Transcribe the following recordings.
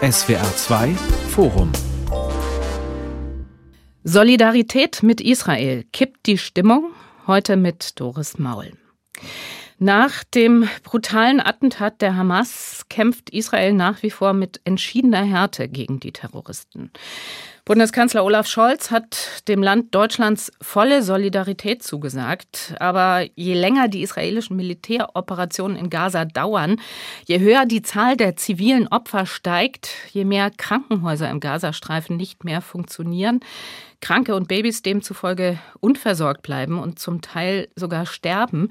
SWR 2 Forum Solidarität mit Israel kippt die Stimmung heute mit Doris Maul. Nach dem brutalen Attentat der Hamas kämpft Israel nach wie vor mit entschiedener Härte gegen die Terroristen. Bundeskanzler Olaf Scholz hat dem Land Deutschlands volle Solidarität zugesagt. Aber je länger die israelischen Militäroperationen in Gaza dauern, je höher die Zahl der zivilen Opfer steigt, je mehr Krankenhäuser im Gazastreifen nicht mehr funktionieren, Kranke und Babys demzufolge unversorgt bleiben und zum Teil sogar sterben,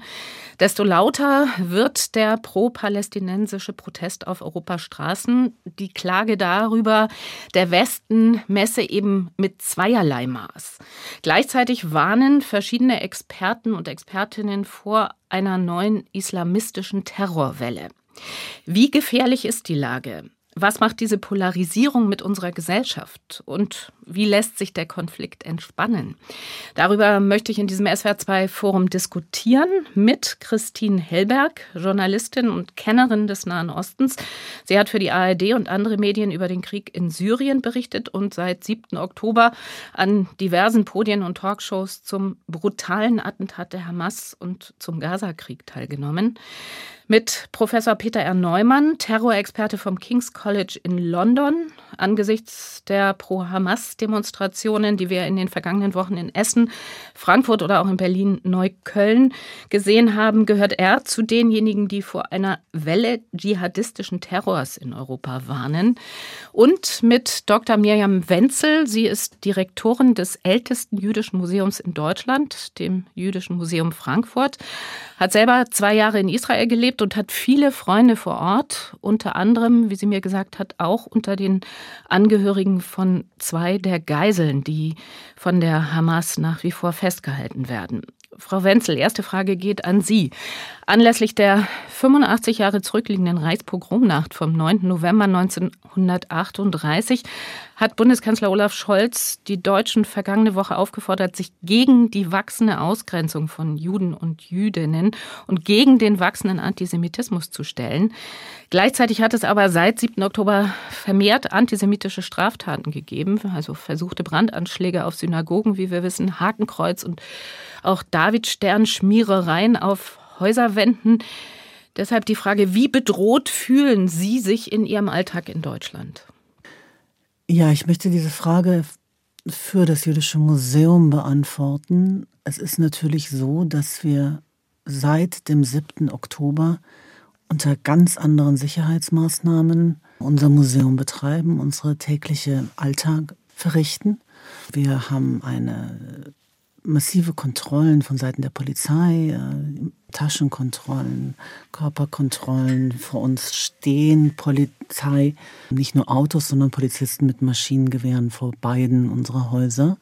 desto lauter wird der pro-palästinensische Protest auf Europas Straßen. Die Klage darüber, der Westen messe eben mit zweierlei Maß. Gleichzeitig warnen verschiedene Experten und Expertinnen vor einer neuen islamistischen Terrorwelle. Wie gefährlich ist die Lage? Was macht diese Polarisierung mit unserer Gesellschaft und wie lässt sich der Konflikt entspannen? Darüber möchte ich in diesem SWR2-Forum diskutieren mit Christine Hellberg, Journalistin und Kennerin des Nahen Ostens. Sie hat für die ARD und andere Medien über den Krieg in Syrien berichtet und seit 7. Oktober an diversen Podien und Talkshows zum brutalen Attentat der Hamas und zum Gazakrieg teilgenommen mit Professor Peter R. Neumann, Terrorexperte vom King's College in London. Angesichts der Pro-Hamas-Demonstrationen, die wir in den vergangenen Wochen in Essen, Frankfurt oder auch in Berlin, Neukölln gesehen haben, gehört er zu denjenigen, die vor einer Welle dschihadistischen Terrors in Europa warnen. Und mit Dr. Mirjam Wenzel. Sie ist Direktorin des ältesten jüdischen Museums in Deutschland, dem Jüdischen Museum Frankfurt, hat selber zwei Jahre in Israel gelebt und hat viele Freunde vor Ort, unter anderem, wie sie mir gesagt hat, auch unter den Angehörigen von zwei der Geiseln, die von der Hamas nach wie vor festgehalten werden. Frau Wenzel, erste Frage geht an Sie. Anlässlich der 85 Jahre zurückliegenden Reichspogromnacht vom 9. November 1938 hat Bundeskanzler Olaf Scholz die Deutschen vergangene Woche aufgefordert, sich gegen die wachsende Ausgrenzung von Juden und Jüdinnen und gegen den wachsenden Antisemitismus zu stellen. Gleichzeitig hat es aber seit 7. Oktober vermehrt antisemitische Straftaten gegeben, also versuchte Brandanschläge auf Synagogen, wie wir wissen, Hakenkreuz und auch Davidstern-Schmierereien auf Häuserwänden. Deshalb die Frage, wie bedroht fühlen Sie sich in Ihrem Alltag in Deutschland? Ja, ich möchte diese Frage für das Jüdische Museum beantworten. Es ist natürlich so, dass wir seit dem 7. Oktober unter ganz anderen Sicherheitsmaßnahmen unser Museum betreiben, unsere tägliche Alltag verrichten. Wir haben eine massive Kontrollen von Seiten der Polizei, äh, Taschenkontrollen, Körperkontrollen. Vor uns stehen Polizei, nicht nur Autos, sondern Polizisten mit Maschinengewehren vor beiden unserer Häuser.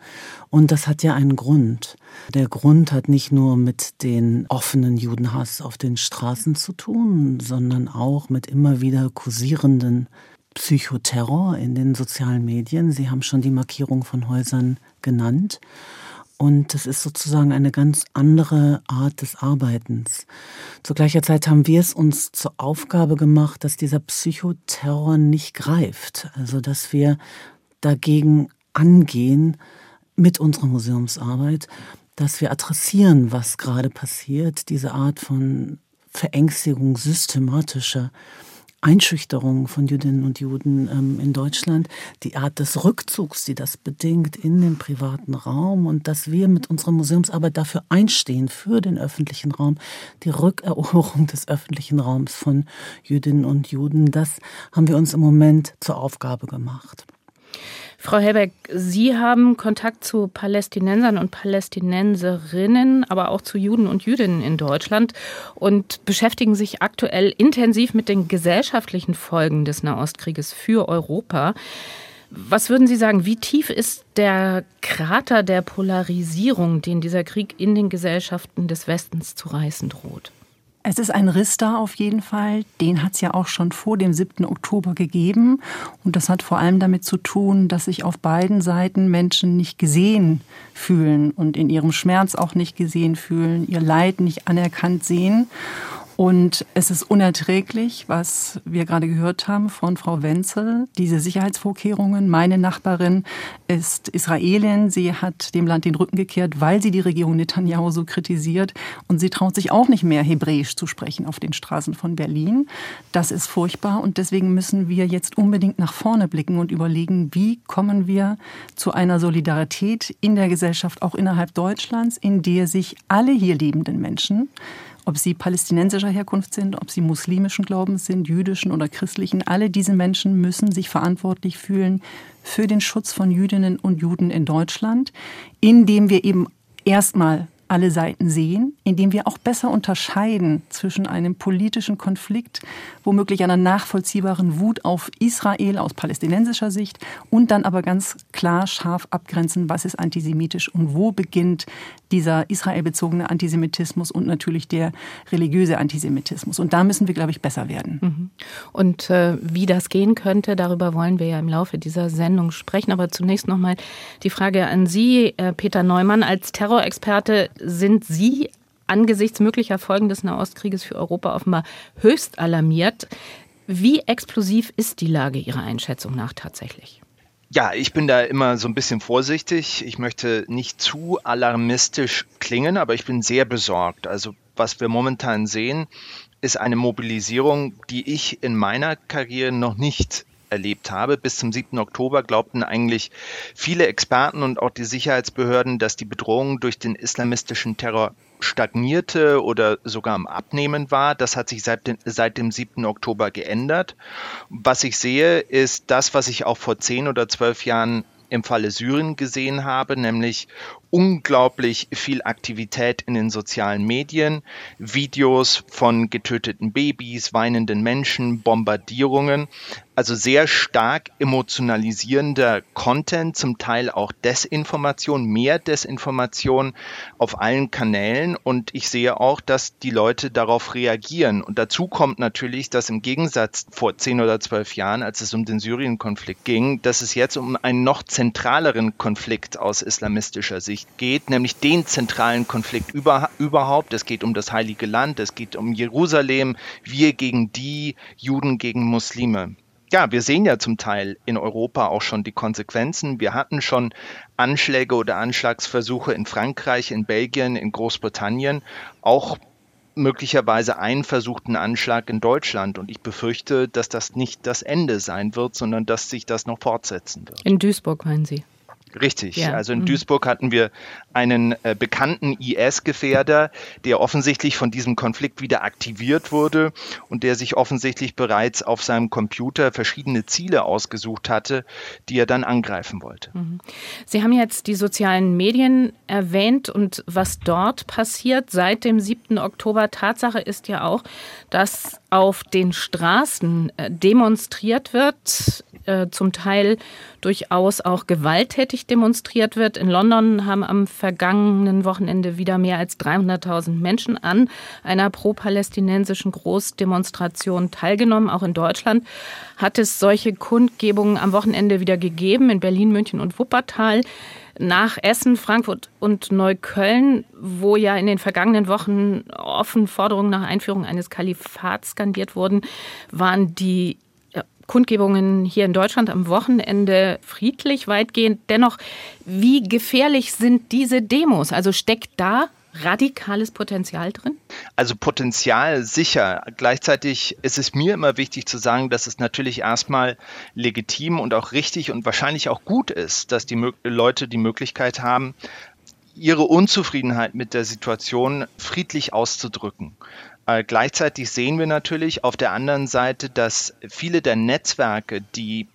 Und das hat ja einen Grund. Der Grund hat nicht nur mit den offenen Judenhass auf den Straßen zu tun, sondern auch mit immer wieder kursierenden Psychoterror in den sozialen Medien. Sie haben schon die Markierung von Häusern genannt. Und das ist sozusagen eine ganz andere Art des Arbeitens. Zu gleicher Zeit haben wir es uns zur Aufgabe gemacht, dass dieser Psychoterror nicht greift. Also dass wir dagegen angehen mit unserer Museumsarbeit, dass wir adressieren, was gerade passiert, diese Art von Verängstigung systematischer Einschüchterung von Jüdinnen und Juden ähm, in Deutschland, die Art des Rückzugs, die das bedingt in den privaten Raum und dass wir mit unserer Museumsarbeit dafür einstehen, für den öffentlichen Raum, die Rückeroberung des öffentlichen Raums von Jüdinnen und Juden, das haben wir uns im Moment zur Aufgabe gemacht. Frau Helbeck, Sie haben Kontakt zu Palästinensern und Palästinenserinnen, aber auch zu Juden und Jüdinnen in Deutschland und beschäftigen sich aktuell intensiv mit den gesellschaftlichen Folgen des Nahostkrieges für Europa. Was würden Sie sagen, wie tief ist der Krater der Polarisierung, den dieser Krieg in den Gesellschaften des Westens zu reißen droht? Es ist ein Riss da auf jeden Fall. Den hat es ja auch schon vor dem 7. Oktober gegeben. Und das hat vor allem damit zu tun, dass sich auf beiden Seiten Menschen nicht gesehen fühlen und in ihrem Schmerz auch nicht gesehen fühlen, ihr Leid nicht anerkannt sehen. Und es ist unerträglich, was wir gerade gehört haben von Frau Wenzel, diese Sicherheitsvorkehrungen. Meine Nachbarin ist Israelin. Sie hat dem Land den Rücken gekehrt, weil sie die Regierung Netanyahu so kritisiert. Und sie traut sich auch nicht mehr, Hebräisch zu sprechen auf den Straßen von Berlin. Das ist furchtbar. Und deswegen müssen wir jetzt unbedingt nach vorne blicken und überlegen, wie kommen wir zu einer Solidarität in der Gesellschaft, auch innerhalb Deutschlands, in der sich alle hier lebenden Menschen ob sie palästinensischer Herkunft sind, ob sie muslimischen Glaubens sind, jüdischen oder christlichen, alle diese Menschen müssen sich verantwortlich fühlen für den Schutz von Jüdinnen und Juden in Deutschland, indem wir eben erstmal alle Seiten sehen, indem wir auch besser unterscheiden zwischen einem politischen Konflikt, womöglich einer nachvollziehbaren Wut auf Israel aus palästinensischer Sicht und dann aber ganz klar scharf abgrenzen, was ist antisemitisch und wo beginnt dieser israelbezogene Antisemitismus und natürlich der religiöse Antisemitismus. Und da müssen wir, glaube ich, besser werden. Mhm. Und äh, wie das gehen könnte, darüber wollen wir ja im Laufe dieser Sendung sprechen. Aber zunächst nochmal die Frage an Sie, äh, Peter Neumann, als Terrorexperte sind Sie angesichts möglicher Folgen des Nahostkrieges für Europa offenbar höchst alarmiert. Wie explosiv ist die Lage Ihrer Einschätzung nach tatsächlich? Ja, ich bin da immer so ein bisschen vorsichtig. Ich möchte nicht zu alarmistisch klingen, aber ich bin sehr besorgt. Also was wir momentan sehen, ist eine Mobilisierung, die ich in meiner Karriere noch nicht erlebt habe. Bis zum 7. Oktober glaubten eigentlich viele Experten und auch die Sicherheitsbehörden, dass die Bedrohung durch den islamistischen Terror stagnierte oder sogar am Abnehmen war. Das hat sich seit, den, seit dem 7. Oktober geändert. Was ich sehe, ist das, was ich auch vor zehn oder zwölf Jahren im Falle Syrien gesehen habe, nämlich unglaublich viel Aktivität in den sozialen Medien, Videos von getöteten Babys, weinenden Menschen, Bombardierungen. Also sehr stark emotionalisierender Content, zum Teil auch Desinformation, mehr Desinformation auf allen Kanälen. Und ich sehe auch, dass die Leute darauf reagieren. Und dazu kommt natürlich, dass im Gegensatz vor zehn oder zwölf Jahren, als es um den Syrien-Konflikt ging, dass es jetzt um einen noch zentraleren Konflikt aus islamistischer Sicht geht, nämlich den zentralen Konflikt über, überhaupt. Es geht um das Heilige Land, es geht um Jerusalem, wir gegen die, Juden gegen Muslime ja, wir sehen ja zum Teil in Europa auch schon die Konsequenzen. Wir hatten schon Anschläge oder Anschlagsversuche in Frankreich, in Belgien, in Großbritannien, auch möglicherweise einen versuchten Anschlag in Deutschland. Und ich befürchte, dass das nicht das Ende sein wird, sondern dass sich das noch fortsetzen wird. In Duisburg, meinen Sie? Richtig. Ja. Also in mhm. Duisburg hatten wir einen äh, bekannten IS-Gefährder, der offensichtlich von diesem Konflikt wieder aktiviert wurde und der sich offensichtlich bereits auf seinem Computer verschiedene Ziele ausgesucht hatte, die er dann angreifen wollte. Mhm. Sie haben jetzt die sozialen Medien erwähnt und was dort passiert seit dem 7. Oktober. Tatsache ist ja auch, dass auf den Straßen äh, demonstriert wird, äh, zum Teil durchaus auch gewalttätig demonstriert wird. In London haben am vergangenen Wochenende wieder mehr als 300.000 Menschen an einer pro-palästinensischen Großdemonstration teilgenommen. Auch in Deutschland hat es solche Kundgebungen am Wochenende wieder gegeben, in Berlin, München und Wuppertal nach Essen, Frankfurt und Neukölln, wo ja in den vergangenen Wochen offen Forderungen nach Einführung eines Kalifats skandiert wurden, waren die Kundgebungen hier in Deutschland am Wochenende friedlich weitgehend. Dennoch, wie gefährlich sind diese Demos? Also steckt da radikales Potenzial drin? Also Potenzial sicher. Gleichzeitig ist es mir immer wichtig zu sagen, dass es natürlich erstmal legitim und auch richtig und wahrscheinlich auch gut ist, dass die Leute die Möglichkeit haben, ihre Unzufriedenheit mit der Situation friedlich auszudrücken. Äh, gleichzeitig sehen wir natürlich auf der anderen Seite, dass viele der Netzwerke, die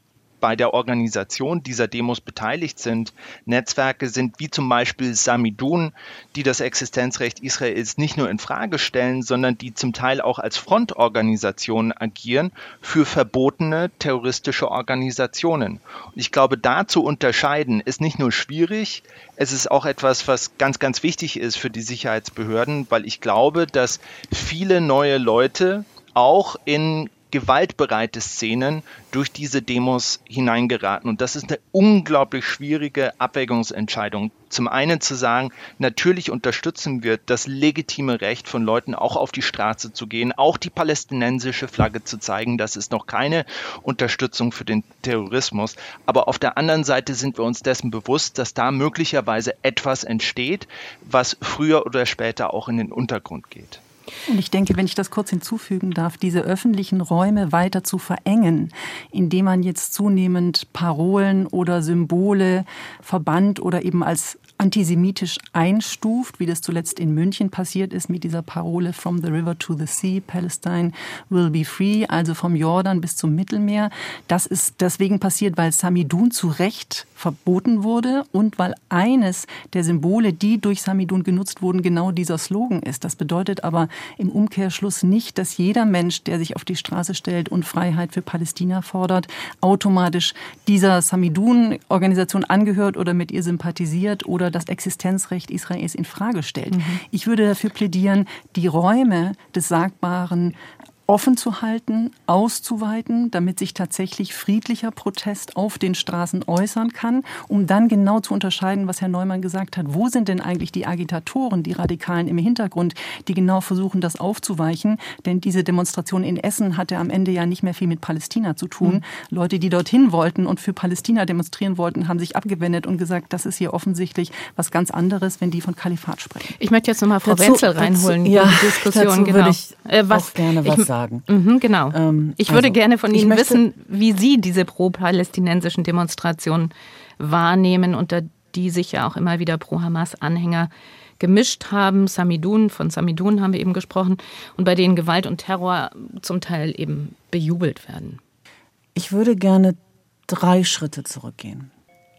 bei der Organisation dieser Demos beteiligt sind. Netzwerke sind wie zum Beispiel Samidun, die das Existenzrecht Israels nicht nur in Frage stellen, sondern die zum Teil auch als Frontorganisationen agieren für verbotene terroristische Organisationen. Und ich glaube, da zu unterscheiden ist nicht nur schwierig, es ist auch etwas, was ganz, ganz wichtig ist für die Sicherheitsbehörden, weil ich glaube, dass viele neue Leute auch in gewaltbereite Szenen durch diese Demos hineingeraten. Und das ist eine unglaublich schwierige Abwägungsentscheidung. Zum einen zu sagen, natürlich unterstützen wir das legitime Recht von Leuten auch auf die Straße zu gehen, auch die palästinensische Flagge zu zeigen. Das ist noch keine Unterstützung für den Terrorismus. Aber auf der anderen Seite sind wir uns dessen bewusst, dass da möglicherweise etwas entsteht, was früher oder später auch in den Untergrund geht. Und ich denke, wenn ich das kurz hinzufügen darf, diese öffentlichen Räume weiter zu verengen, indem man jetzt zunehmend Parolen oder Symbole verbannt oder eben als antisemitisch einstuft, wie das zuletzt in München passiert ist mit dieser Parole From the River to the Sea, Palestine will be free, also vom Jordan bis zum Mittelmeer. Das ist deswegen passiert, weil Samidun zu Recht verboten wurde und weil eines der Symbole, die durch Samidun genutzt wurden, genau dieser Slogan ist. Das bedeutet aber im Umkehrschluss nicht, dass jeder Mensch, der sich auf die Straße stellt und Freiheit für Palästina fordert, automatisch dieser Samidun-Organisation angehört oder mit ihr sympathisiert oder das Existenzrecht Israels in Frage stellt. Mhm. Ich würde dafür plädieren, die Räume des Sagbaren offen zu halten, auszuweiten, damit sich tatsächlich friedlicher Protest auf den Straßen äußern kann, um dann genau zu unterscheiden, was Herr Neumann gesagt hat. Wo sind denn eigentlich die Agitatoren, die Radikalen im Hintergrund, die genau versuchen, das aufzuweichen? Denn diese Demonstration in Essen hatte am Ende ja nicht mehr viel mit Palästina zu tun. Mhm. Leute, die dorthin wollten und für Palästina demonstrieren wollten, haben sich abgewendet und gesagt, das ist hier offensichtlich was ganz anderes, wenn die von Kalifat sprechen. Ich möchte jetzt nochmal Frau dazu, Wenzel reinholen. Dazu, ja, die Diskussion, dazu genau. würde ich äh, was, auch gerne was ich, sagen sagen. Mhm, genau. Ähm, ich würde also, gerne von Ihnen wissen, wie Sie diese pro-palästinensischen Demonstrationen wahrnehmen, unter die sich ja auch immer wieder pro-Hamas-Anhänger gemischt haben. Samidun, von Samidun haben wir eben gesprochen, und bei denen Gewalt und Terror zum Teil eben bejubelt werden. Ich würde gerne drei Schritte zurückgehen.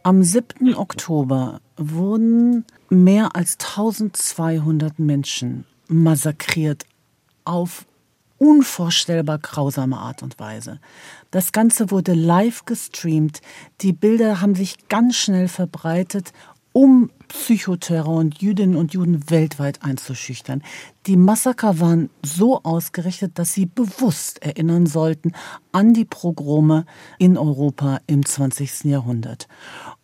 Am 7. Oktober wurden mehr als 1200 Menschen massakriert auf unvorstellbar grausame Art und Weise. Das Ganze wurde live gestreamt. Die Bilder haben sich ganz schnell verbreitet, um Psychoterror und Jüdinnen und Juden weltweit einzuschüchtern. Die Massaker waren so ausgerichtet, dass sie bewusst erinnern sollten an die Progrome in Europa im 20. Jahrhundert.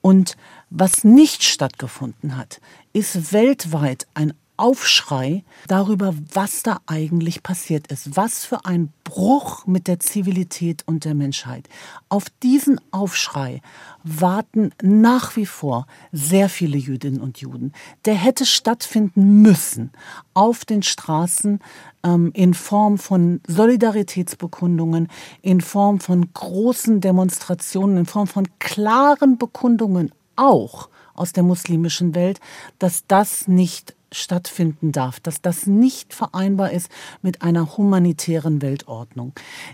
Und was nicht stattgefunden hat, ist weltweit ein Aufschrei darüber, was da eigentlich passiert ist. Was für ein Bruch mit der Zivilität und der Menschheit. Auf diesen Aufschrei warten nach wie vor sehr viele Jüdinnen und Juden. Der hätte stattfinden müssen auf den Straßen ähm, in Form von Solidaritätsbekundungen, in Form von großen Demonstrationen, in Form von klaren Bekundungen auch aus der muslimischen Welt, dass das nicht stattfinden darf, dass das nicht vereinbar ist mit einer humanitären Weltordnung.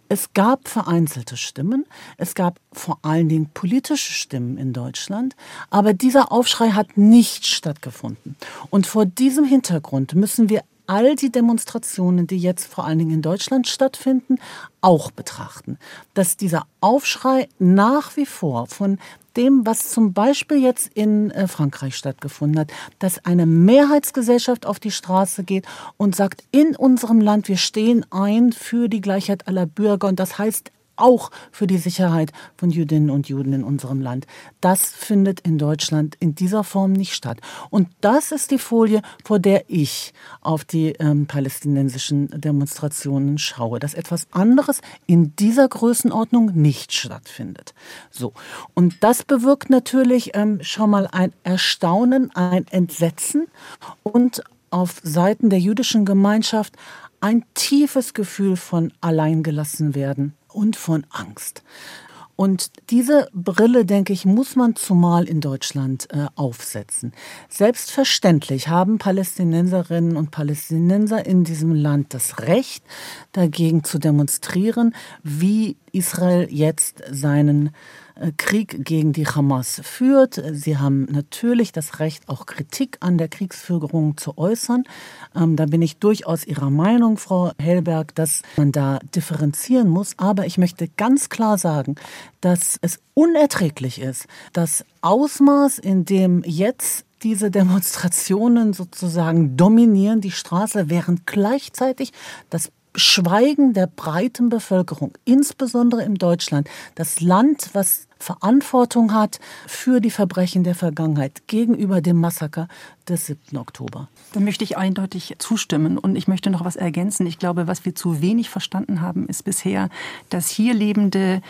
Es gab vereinzelte Stimmen, es gab vor allen Dingen politische Stimmen in Deutschland, aber dieser Aufschrei hat nicht stattgefunden. Und vor diesem Hintergrund müssen wir all die Demonstrationen, die jetzt vor allen Dingen in Deutschland stattfinden, auch betrachten. Dass dieser Aufschrei nach wie vor von dem, was zum Beispiel jetzt in äh, Frankreich stattgefunden hat, dass eine Mehrheitsgesellschaft auf die Straße geht und sagt, in unserem Land, wir stehen ein für die Gleichheit aller Bürger und das heißt auch für die Sicherheit von Jüdinnen und Juden in unserem Land. Das findet in Deutschland in dieser Form nicht statt. Und das ist die Folie, vor der ich auf die ähm, palästinensischen Demonstrationen schaue, dass etwas anderes in dieser Größenordnung nicht stattfindet. So. Und das bewirkt natürlich ähm, schon mal ein Erstaunen, ein Entsetzen und auf Seiten der jüdischen Gemeinschaft ein tiefes Gefühl von alleingelassen werden und von Angst. Und diese Brille, denke ich, muss man zumal in Deutschland äh, aufsetzen. Selbstverständlich haben Palästinenserinnen und Palästinenser in diesem Land das Recht, dagegen zu demonstrieren, wie Israel jetzt seinen Krieg gegen die Hamas führt. Sie haben natürlich das Recht, auch Kritik an der Kriegsführung zu äußern. Ähm, da bin ich durchaus Ihrer Meinung, Frau Hellberg, dass man da differenzieren muss. Aber ich möchte ganz klar sagen, dass es unerträglich ist, das Ausmaß, in dem jetzt diese Demonstrationen sozusagen dominieren die Straße, während gleichzeitig das Schweigen der breiten Bevölkerung, insbesondere in Deutschland, das Land, was Verantwortung hat für die Verbrechen der Vergangenheit gegenüber dem Massaker des 7. Oktober. Da möchte ich eindeutig zustimmen und ich möchte noch was ergänzen. Ich glaube, was wir zu wenig verstanden haben, ist bisher, dass hier lebende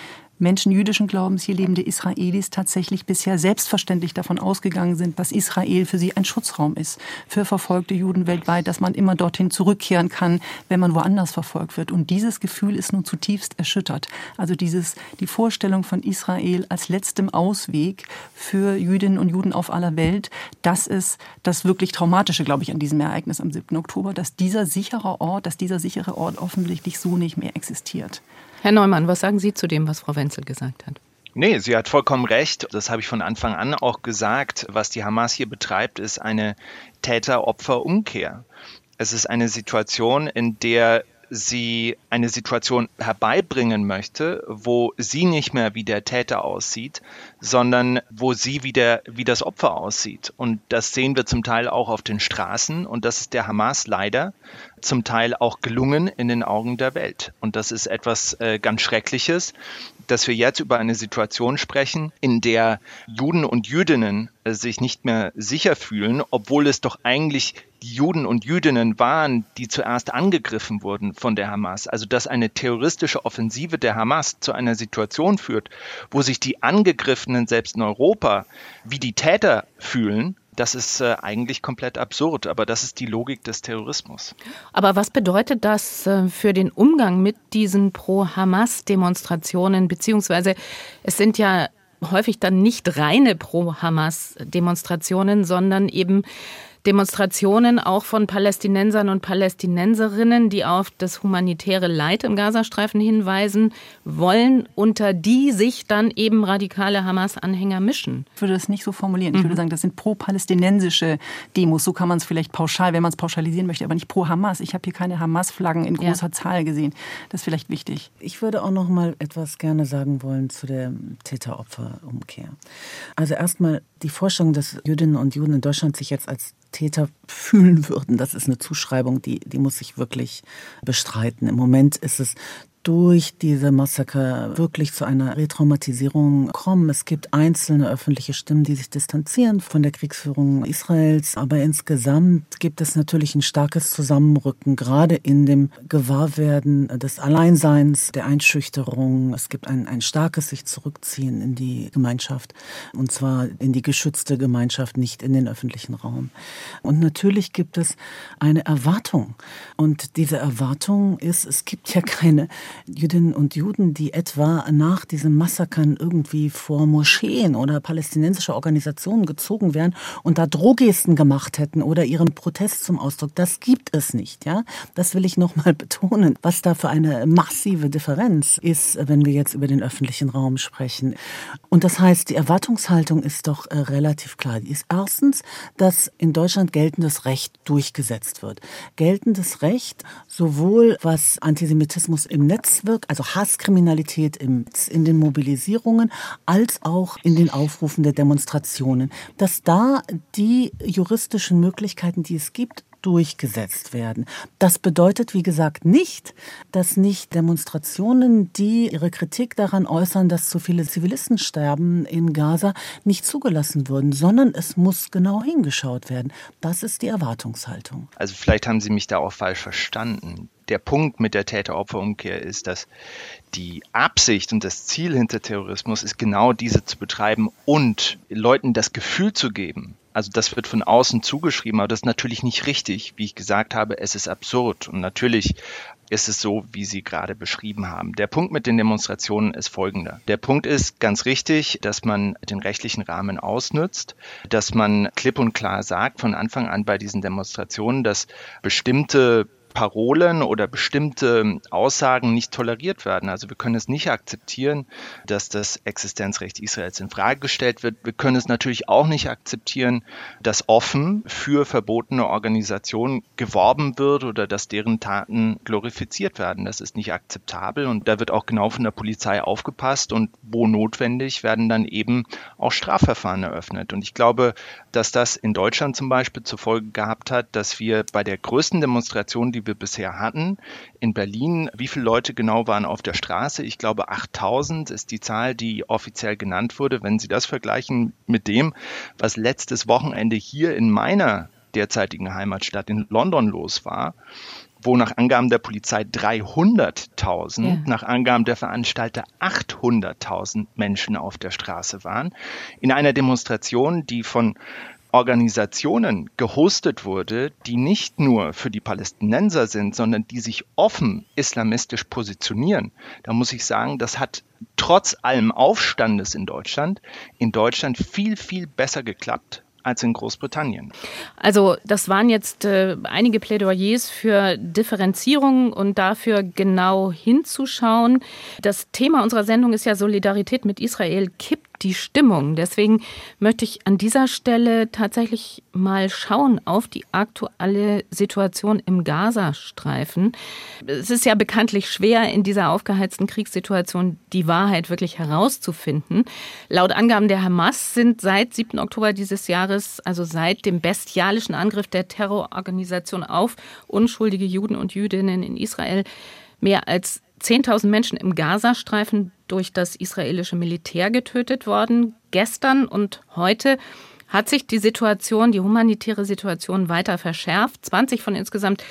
Menschen jüdischen Glaubens, hier lebende Israelis, tatsächlich bisher selbstverständlich davon ausgegangen sind, dass Israel für sie ein Schutzraum ist, für verfolgte Juden weltweit, dass man immer dorthin zurückkehren kann, wenn man woanders verfolgt wird. Und dieses Gefühl ist nun zutiefst erschüttert. Also dieses, die Vorstellung von Israel als letztem Ausweg für Jüdinnen und Juden auf aller Welt, das ist das wirklich Traumatische, glaube ich, an diesem Ereignis am 7. Oktober, dass dieser sichere Ort, dass dieser sichere Ort offensichtlich so nicht mehr existiert. Herr Neumann, was sagen Sie zu dem, was Frau Wenzel gesagt hat? Nee, sie hat vollkommen recht. Das habe ich von Anfang an auch gesagt. Was die Hamas hier betreibt, ist eine Täter-Opfer-Umkehr. Es ist eine Situation, in der sie eine Situation herbeibringen möchte, wo sie nicht mehr wie der Täter aussieht, sondern wo sie wieder wie das Opfer aussieht. Und das sehen wir zum Teil auch auf den Straßen und das ist der Hamas leider zum Teil auch gelungen in den Augen der Welt. Und das ist etwas äh, ganz Schreckliches, dass wir jetzt über eine Situation sprechen, in der Juden und Jüdinnen äh, sich nicht mehr sicher fühlen, obwohl es doch eigentlich die Juden und Jüdinnen waren, die zuerst angegriffen wurden von der Hamas. Also dass eine terroristische Offensive der Hamas zu einer Situation führt, wo sich die Angegriffenen selbst in Europa wie die Täter fühlen, das ist äh, eigentlich komplett absurd, aber das ist die Logik des Terrorismus. Aber was bedeutet das äh, für den Umgang mit diesen Pro-Hamas-Demonstrationen, beziehungsweise es sind ja häufig dann nicht reine Pro-Hamas-Demonstrationen, sondern eben Demonstrationen auch von Palästinensern und Palästinenserinnen, die auf das humanitäre Leid im Gazastreifen hinweisen wollen, unter die sich dann eben radikale Hamas-Anhänger mischen. Ich würde das nicht so formulieren. Ich würde mhm. sagen, das sind pro-palästinensische Demos. So kann man es vielleicht pauschal, wenn man es pauschalisieren möchte, aber nicht pro Hamas. Ich habe hier keine Hamas-Flaggen in großer ja. Zahl gesehen. Das ist vielleicht wichtig. Ich würde auch noch mal etwas gerne sagen wollen zu der Täter-Opfer-Umkehr. Also erstmal die Vorstellung, dass Jüdinnen und Juden in Deutschland sich jetzt als Täter fühlen würden. Das ist eine Zuschreibung, die, die muss ich wirklich bestreiten. Im Moment ist es durch diese Massaker wirklich zu einer Retraumatisierung kommen. Es gibt einzelne öffentliche Stimmen, die sich distanzieren von der Kriegsführung Israels, aber insgesamt gibt es natürlich ein starkes Zusammenrücken, gerade in dem Gewahrwerden des Alleinseins, der Einschüchterung. Es gibt ein, ein starkes sich zurückziehen in die Gemeinschaft und zwar in die geschützte Gemeinschaft, nicht in den öffentlichen Raum. Und natürlich gibt es eine Erwartung und diese Erwartung ist, es gibt ja keine Jüdinnen und Juden, die etwa nach diesen Massakern irgendwie vor Moscheen oder palästinensische Organisationen gezogen wären und da Drohgesten gemacht hätten oder ihren Protest zum Ausdruck. Das gibt es nicht, ja. Das will ich nochmal betonen, was da für eine massive Differenz ist, wenn wir jetzt über den öffentlichen Raum sprechen. Und das heißt, die Erwartungshaltung ist doch äh, relativ klar. Die ist erstens, dass in Deutschland geltendes Recht durchgesetzt wird. Geltendes Recht sowohl was Antisemitismus im Netz Netzwerk, also Hasskriminalität im, in den Mobilisierungen, als auch in den Aufrufen der Demonstrationen, dass da die juristischen Möglichkeiten, die es gibt, durchgesetzt werden. Das bedeutet, wie gesagt, nicht, dass nicht Demonstrationen, die ihre Kritik daran äußern, dass zu viele Zivilisten sterben in Gaza, nicht zugelassen würden, sondern es muss genau hingeschaut werden. Das ist die Erwartungshaltung. Also vielleicht haben Sie mich da auch falsch verstanden. Der Punkt mit der Täter-Opfer-Umkehr ist, dass die Absicht und das Ziel hinter Terrorismus ist genau diese zu betreiben und Leuten das Gefühl zu geben, also das wird von außen zugeschrieben, aber das ist natürlich nicht richtig. Wie ich gesagt habe, es ist absurd. Und natürlich ist es so, wie Sie gerade beschrieben haben. Der Punkt mit den Demonstrationen ist folgender. Der Punkt ist ganz richtig, dass man den rechtlichen Rahmen ausnützt, dass man klipp und klar sagt von Anfang an bei diesen Demonstrationen, dass bestimmte Parolen oder bestimmte Aussagen nicht toleriert werden. Also wir können es nicht akzeptieren, dass das Existenzrecht Israels in Frage gestellt wird. Wir können es natürlich auch nicht akzeptieren, dass offen für verbotene Organisationen geworben wird oder dass deren Taten glorifiziert werden. Das ist nicht akzeptabel und da wird auch genau von der Polizei aufgepasst und wo notwendig werden dann eben auch Strafverfahren eröffnet. Und ich glaube, dass das in Deutschland zum Beispiel zur Folge gehabt hat, dass wir bei der größten Demonstration, die die wir bisher hatten. In Berlin, wie viele Leute genau waren auf der Straße? Ich glaube 8000 ist die Zahl, die offiziell genannt wurde. Wenn Sie das vergleichen mit dem, was letztes Wochenende hier in meiner derzeitigen Heimatstadt in London los war, wo nach Angaben der Polizei 300.000, ja. nach Angaben der Veranstalter 800.000 Menschen auf der Straße waren, in einer Demonstration, die von Organisationen gehostet wurde, die nicht nur für die Palästinenser sind, sondern die sich offen islamistisch positionieren, da muss ich sagen, das hat trotz allem Aufstandes in Deutschland in Deutschland viel, viel besser geklappt als in Großbritannien. Also das waren jetzt äh, einige Plädoyers für Differenzierung und dafür genau hinzuschauen. Das Thema unserer Sendung ist ja Solidarität mit Israel. Kippt die Stimmung. Deswegen möchte ich an dieser Stelle tatsächlich mal schauen auf die aktuelle Situation im Gazastreifen. Es ist ja bekanntlich schwer, in dieser aufgeheizten Kriegssituation die Wahrheit wirklich herauszufinden. Laut Angaben der Hamas sind seit 7. Oktober dieses Jahres, also seit dem bestialischen Angriff der Terrororganisation auf unschuldige Juden und Jüdinnen in Israel, mehr als 10.000 Menschen im Gazastreifen durch das israelische Militär getötet worden. Gestern und heute hat sich die Situation, die humanitäre Situation weiter verschärft. 20 von insgesamt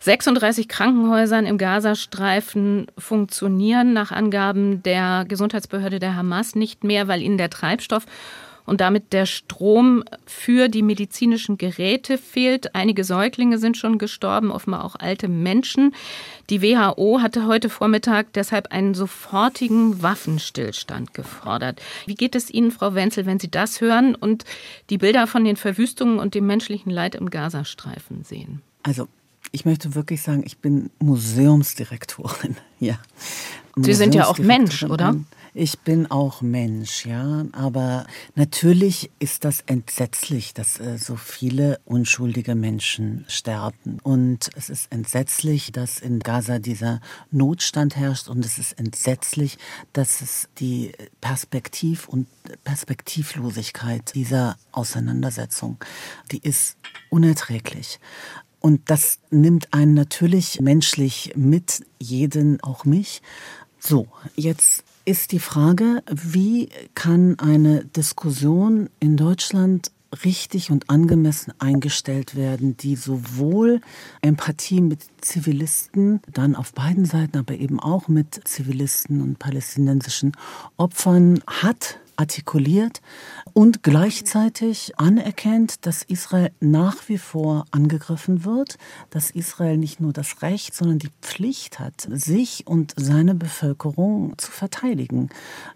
36 Krankenhäusern im Gazastreifen funktionieren nach Angaben der Gesundheitsbehörde der Hamas nicht mehr, weil ihnen der Treibstoff und damit der Strom für die medizinischen Geräte fehlt. Einige Säuglinge sind schon gestorben, offenbar auch alte Menschen. Die WHO hatte heute Vormittag deshalb einen sofortigen Waffenstillstand gefordert. Wie geht es Ihnen, Frau Wenzel, wenn Sie das hören und die Bilder von den Verwüstungen und dem menschlichen Leid im Gazastreifen sehen? Also ich möchte wirklich sagen, ich bin Museumsdirektorin. Ja. Sie sind ja auch Mensch, oder? Ich bin auch Mensch, ja. Aber natürlich ist das entsetzlich, dass äh, so viele unschuldige Menschen sterben. Und es ist entsetzlich, dass in Gaza dieser Notstand herrscht. Und es ist entsetzlich, dass es die Perspektiv und Perspektivlosigkeit dieser Auseinandersetzung, die ist unerträglich. Und das nimmt einen natürlich menschlich mit, jeden, auch mich. So, jetzt ist die Frage, wie kann eine Diskussion in Deutschland richtig und angemessen eingestellt werden, die sowohl Empathie mit Zivilisten, dann auf beiden Seiten, aber eben auch mit Zivilisten und palästinensischen Opfern hat, artikuliert und gleichzeitig anerkennt, dass Israel nach wie vor angegriffen wird, dass Israel nicht nur das Recht, sondern die Pflicht hat, sich und seine Bevölkerung zu verteidigen.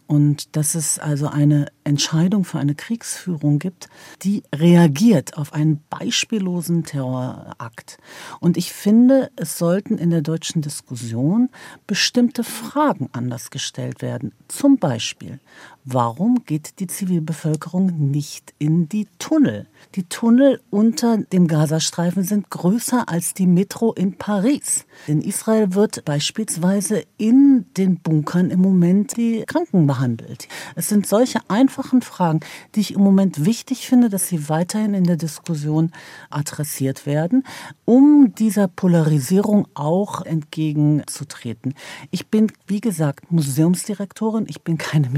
Und dass es also eine Entscheidung für eine Kriegsführung gibt, die reagiert auf einen beispiellosen Terrorakt. Und ich finde, es sollten in der deutschen Diskussion bestimmte Fragen anders gestellt werden. Zum Beispiel, warum geht die Zivilbevölkerung nicht in die Tunnel? Die Tunnel unter dem Gazastreifen sind größer als die Metro in Paris. In Israel wird beispielsweise in den Bunkern im Moment die Kranken behandelt. Es sind solche einfachen Fragen, die ich im Moment wichtig finde, dass sie weiterhin in der Diskussion adressiert werden, um dieser Polarisierung auch entgegenzutreten. Ich bin, wie gesagt, Museumsdirektorin, ich bin keine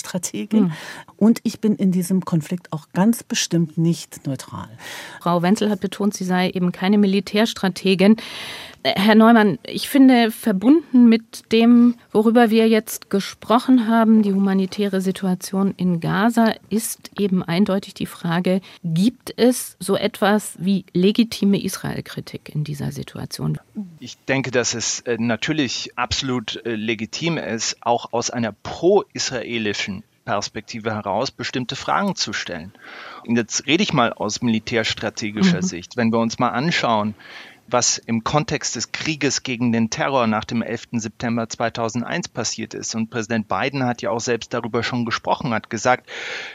Militärstrategin mhm. und ich bin in diesem Konflikt auch ganz bestimmt nicht neutral. Frau Wenzel hat betont, sie sei eben keine Militärstrategin. Herr Neumann, ich finde, verbunden mit dem, worüber wir jetzt gesprochen haben, die humanitäre Situation in Gaza, ist eben eindeutig die Frage, gibt es so etwas wie legitime Israel-Kritik in dieser Situation? Ich denke, dass es äh, natürlich absolut äh, legitim ist, auch aus einer pro-israelischen Perspektive heraus bestimmte Fragen zu stellen. Und jetzt rede ich mal aus militärstrategischer mhm. Sicht. Wenn wir uns mal anschauen, was im Kontext des Krieges gegen den Terror nach dem 11. September 2001 passiert ist. Und Präsident Biden hat ja auch selbst darüber schon gesprochen, hat gesagt,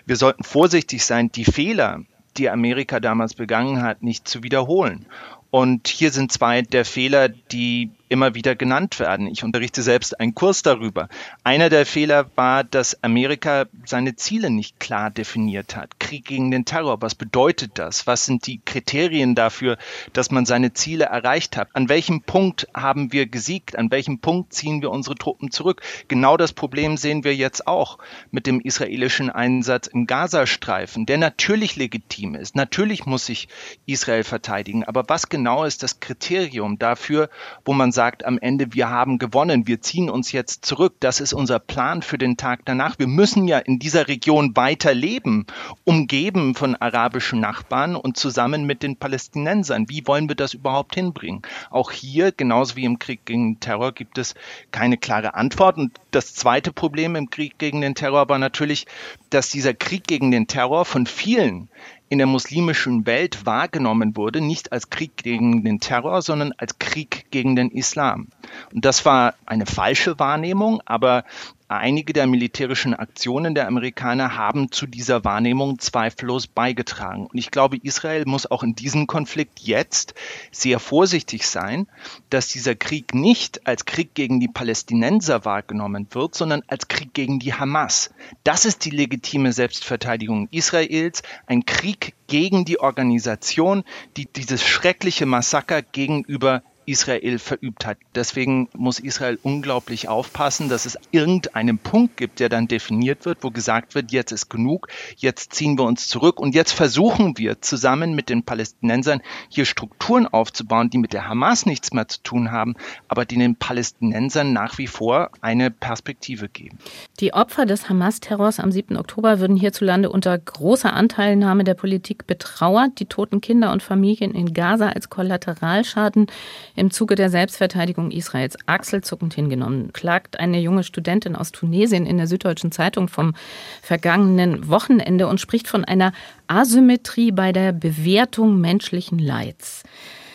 wir sollten vorsichtig sein, die Fehler, die Amerika damals begangen hat, nicht zu wiederholen. Und hier sind zwei der Fehler, die immer wieder genannt werden. Ich unterrichte selbst einen Kurs darüber. Einer der Fehler war, dass Amerika seine Ziele nicht klar definiert hat. Krieg gegen den Terror, was bedeutet das? Was sind die Kriterien dafür, dass man seine Ziele erreicht hat? An welchem Punkt haben wir gesiegt? An welchem Punkt ziehen wir unsere Truppen zurück? Genau das Problem sehen wir jetzt auch mit dem israelischen Einsatz im Gazastreifen, der natürlich legitim ist. Natürlich muss sich Israel verteidigen. Aber was genau ist das Kriterium dafür, wo man sagt am Ende, wir haben gewonnen, wir ziehen uns jetzt zurück, das ist unser Plan für den Tag danach. Wir müssen ja in dieser Region weiter leben, umgeben von arabischen Nachbarn und zusammen mit den Palästinensern. Wie wollen wir das überhaupt hinbringen? Auch hier, genauso wie im Krieg gegen den Terror, gibt es keine klare Antwort. Und das zweite Problem im Krieg gegen den Terror war natürlich, dass dieser Krieg gegen den Terror von vielen in der muslimischen Welt wahrgenommen wurde, nicht als Krieg gegen den Terror, sondern als Krieg gegen den Islam. Und das war eine falsche Wahrnehmung, aber Einige der militärischen Aktionen der Amerikaner haben zu dieser Wahrnehmung zweifellos beigetragen. Und ich glaube, Israel muss auch in diesem Konflikt jetzt sehr vorsichtig sein, dass dieser Krieg nicht als Krieg gegen die Palästinenser wahrgenommen wird, sondern als Krieg gegen die Hamas. Das ist die legitime Selbstverteidigung Israels, ein Krieg gegen die Organisation, die dieses schreckliche Massaker gegenüber Israel verübt hat. Deswegen muss Israel unglaublich aufpassen, dass es irgendeinen Punkt gibt, der dann definiert wird, wo gesagt wird, jetzt ist genug, jetzt ziehen wir uns zurück und jetzt versuchen wir zusammen mit den Palästinensern hier Strukturen aufzubauen, die mit der Hamas nichts mehr zu tun haben, aber die den Palästinensern nach wie vor eine Perspektive geben. Die Opfer des Hamas-Terrors am 7. Oktober würden hierzulande unter großer Anteilnahme der Politik betrauert. Die toten Kinder und Familien in Gaza als Kollateralschaden im Zuge der Selbstverteidigung Israels achselzuckend hingenommen, klagt eine junge Studentin aus Tunesien in der Süddeutschen Zeitung vom vergangenen Wochenende und spricht von einer Asymmetrie bei der Bewertung menschlichen Leids.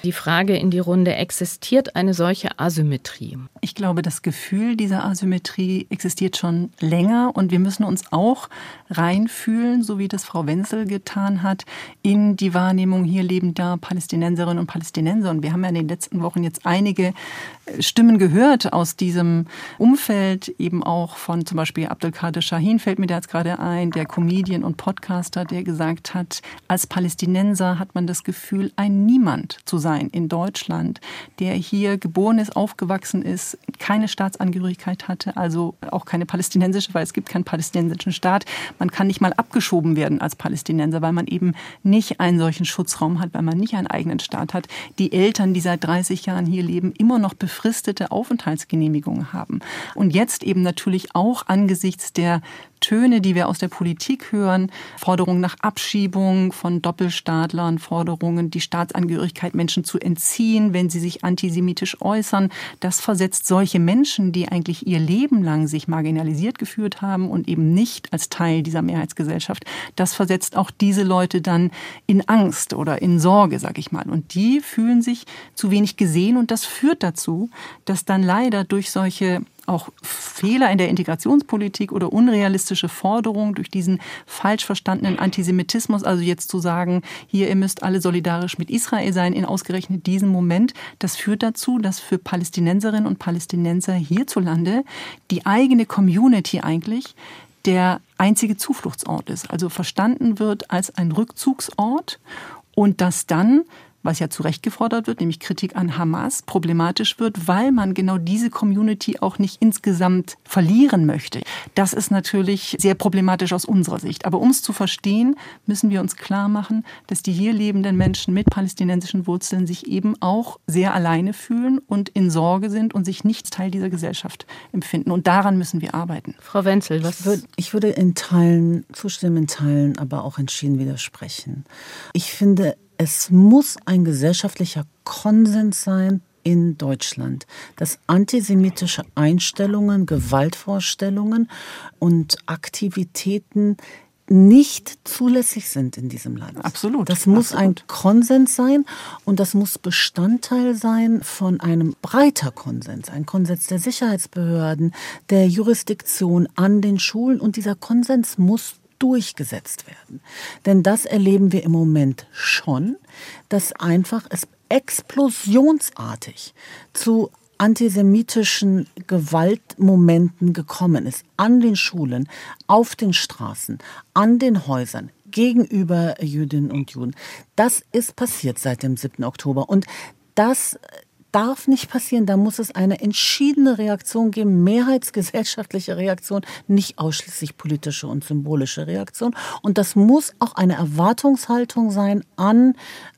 Die Frage in die Runde, existiert eine solche Asymmetrie? Ich glaube, das Gefühl dieser Asymmetrie existiert schon länger und wir müssen uns auch reinfühlen, so wie das Frau Wenzel getan hat, in die Wahrnehmung hier lebender Palästinenserinnen und Palästinenser. Und wir haben ja in den letzten Wochen jetzt einige äh, Stimmen gehört aus diesem Umfeld, eben auch von zum Beispiel Abdelkader Shahin fällt mir da jetzt gerade ein, der Comedian und Podcaster, der gesagt hat, als Palästinenser hat man das Gefühl, ein Niemand zu sein in Deutschland, der hier geboren ist, aufgewachsen ist, keine Staatsangehörigkeit hatte, also auch keine palästinensische, weil es gibt keinen palästinensischen Staat. Man kann nicht mal abgeschoben werden als Palästinenser, weil man eben nicht einen solchen Schutzraum hat, weil man nicht einen eigenen Staat hat. Die Eltern, die seit 30 Jahren hier leben, immer noch befristete Aufenthaltsgenehmigungen haben. Und jetzt eben natürlich auch angesichts der Töne, die wir aus der Politik hören, Forderungen nach Abschiebung von Doppelstaatlern, Forderungen, die Staatsangehörigkeit Menschen zu entziehen, wenn sie sich antisemitisch äußern. Das versetzt solche Menschen, die eigentlich ihr Leben lang sich marginalisiert geführt haben und eben nicht als Teil dieser Mehrheitsgesellschaft, das versetzt auch diese Leute dann in Angst oder in Sorge, sag ich mal. Und die fühlen sich zu wenig gesehen und das führt dazu, dass dann leider durch solche auch Fehler in der Integrationspolitik oder unrealistische Forderungen durch diesen falsch verstandenen Antisemitismus, also jetzt zu sagen, hier, ihr müsst alle solidarisch mit Israel sein, in ausgerechnet diesem Moment, das führt dazu, dass für Palästinenserinnen und Palästinenser hierzulande die eigene Community eigentlich der einzige Zufluchtsort ist, also verstanden wird als ein Rückzugsort und dass dann was ja zu Recht gefordert wird, nämlich Kritik an Hamas, problematisch wird, weil man genau diese Community auch nicht insgesamt verlieren möchte. Das ist natürlich sehr problematisch aus unserer Sicht. Aber um es zu verstehen, müssen wir uns klar machen, dass die hier lebenden Menschen mit palästinensischen Wurzeln sich eben auch sehr alleine fühlen und in Sorge sind und sich nicht Teil dieser Gesellschaft empfinden. Und daran müssen wir arbeiten. Frau Wenzel, was? Ich würde, ich würde in Teilen zustimmen, in Teilen aber auch entschieden widersprechen. Ich finde, es muss ein gesellschaftlicher Konsens sein in Deutschland, dass antisemitische Einstellungen, Gewaltvorstellungen und Aktivitäten nicht zulässig sind in diesem Land. Absolut. Das muss absolut. ein Konsens sein und das muss Bestandteil sein von einem breiter Konsens, ein Konsens der Sicherheitsbehörden, der Jurisdiktion an den Schulen und dieser Konsens muss durchgesetzt werden. Denn das erleben wir im Moment schon, dass einfach es explosionsartig zu antisemitischen Gewaltmomenten gekommen ist, an den Schulen, auf den Straßen, an den Häusern, gegenüber Jüdinnen und Juden. Das ist passiert seit dem 7. Oktober. Und das darf nicht passieren. Da muss es eine entschiedene Reaktion geben, mehrheitsgesellschaftliche Reaktion, nicht ausschließlich politische und symbolische Reaktion. Und das muss auch eine Erwartungshaltung sein an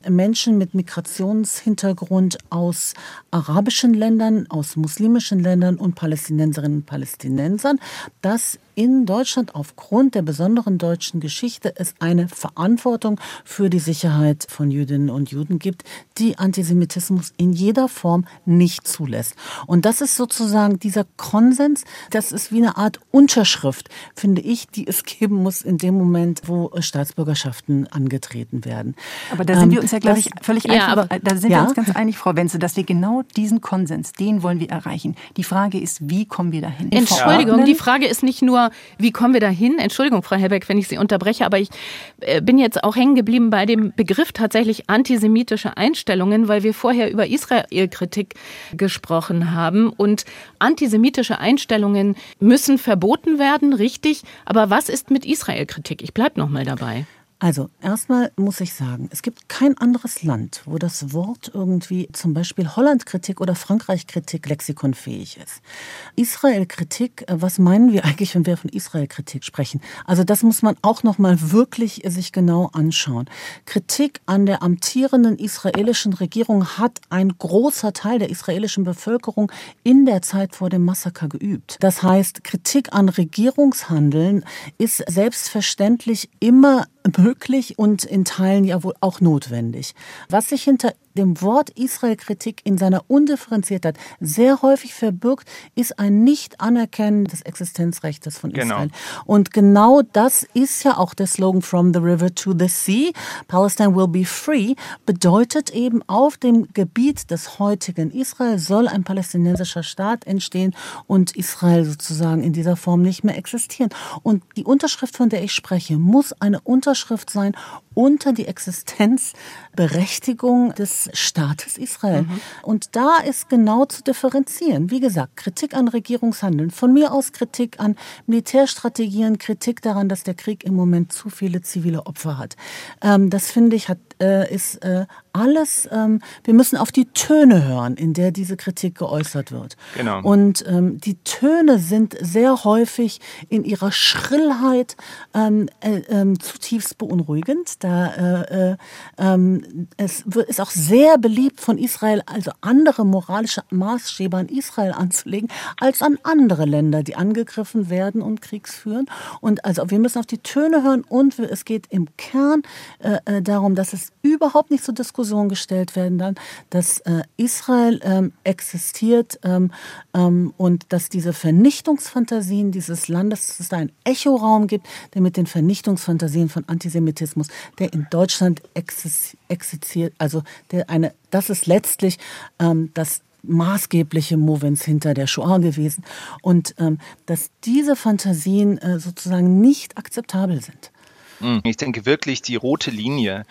Menschen mit Migrationshintergrund aus arabischen Ländern, aus muslimischen Ländern und Palästinenserinnen und Palästinensern, dass in Deutschland aufgrund der besonderen deutschen Geschichte es eine Verantwortung für die Sicherheit von Jüdinnen und Juden gibt, die Antisemitismus in jeder Form nicht zulässt. Und das ist sozusagen dieser Konsens, das ist wie eine Art Unterschrift, finde ich, die es geben muss in dem Moment, wo Staatsbürgerschaften angetreten werden. Aber da sind ähm, wir uns ja, glaube ich, völlig ja, einfach, aber, da sind ja? wir uns ganz einig, Frau Wenzel, dass wir genau diesen Konsens, den wollen wir erreichen. Die Frage ist, wie kommen wir dahin? Entschuldigung, die Frage ist nicht nur, wie kommen wir dahin? Entschuldigung, Frau Helbeck, wenn ich Sie unterbreche, aber ich äh, bin jetzt auch hängen geblieben bei dem Begriff tatsächlich antisemitische Einstellungen, weil wir vorher über Israel-Kritik gesprochen haben. Und antisemitische Einstellungen müssen verboten werden, richtig. Aber was ist mit Israel-Kritik? Ich bleibe noch mal dabei. Also erstmal muss ich sagen, es gibt kein anderes Land, wo das Wort irgendwie zum Beispiel Holland-Kritik oder Frankreich-Kritik lexikonfähig ist. Israel-Kritik, äh, was meinen wir eigentlich, wenn wir von Israel-Kritik sprechen? Also das muss man auch noch mal wirklich sich genau anschauen. Kritik an der amtierenden israelischen Regierung hat ein großer Teil der israelischen Bevölkerung in der Zeit vor dem Massaker geübt. Das heißt, Kritik an Regierungshandeln ist selbstverständlich immer möglich und in Teilen ja wohl auch notwendig. Was sich hinter dem Wort Israel-Kritik in seiner Undifferenziertheit sehr häufig verbirgt, ist ein Nicht-Anerkennen des Existenzrechts von genau. Israel. Genau. Und genau das ist ja auch der Slogan From the River to the Sea, Palestine will be free, bedeutet eben auf dem Gebiet des heutigen Israel soll ein palästinensischer Staat entstehen und Israel sozusagen in dieser Form nicht mehr existieren. Und die Unterschrift, von der ich spreche, muss eine Unterschrift sein unter die Existenzberechtigung des Staates Israel. Mhm. Und da ist genau zu differenzieren. Wie gesagt, Kritik an Regierungshandeln, von mir aus Kritik an Militärstrategien, Kritik daran, dass der Krieg im Moment zu viele zivile Opfer hat. Ähm, das finde ich hat äh, ist äh, alles, ähm, wir müssen auf die Töne hören, in der diese Kritik geäußert wird. Genau. Und ähm, die Töne sind sehr häufig in ihrer Schrillheit ähm, äh, äh, zutiefst beunruhigend. Da äh, äh, ähm, es ist auch sehr beliebt von Israel, also andere moralische Maßstäbe an Israel anzulegen, als an andere Länder, die angegriffen werden und Kriegs führen. Und also wir müssen auf die Töne hören und es geht im Kern äh, darum, dass es überhaupt nicht zur Diskussion gestellt werden dann, dass äh, Israel ähm, existiert ähm, ähm, und dass diese Vernichtungsfantasien dieses Landes, dass es da einen Echoraum gibt, der mit den Vernichtungsfantasien von Antisemitismus, der in Deutschland existiert, also der eine, das ist letztlich ähm, das maßgebliche Movens hinter der Shoah gewesen und ähm, dass diese Fantasien äh, sozusagen nicht akzeptabel sind. Hm, ich denke wirklich, die rote Linie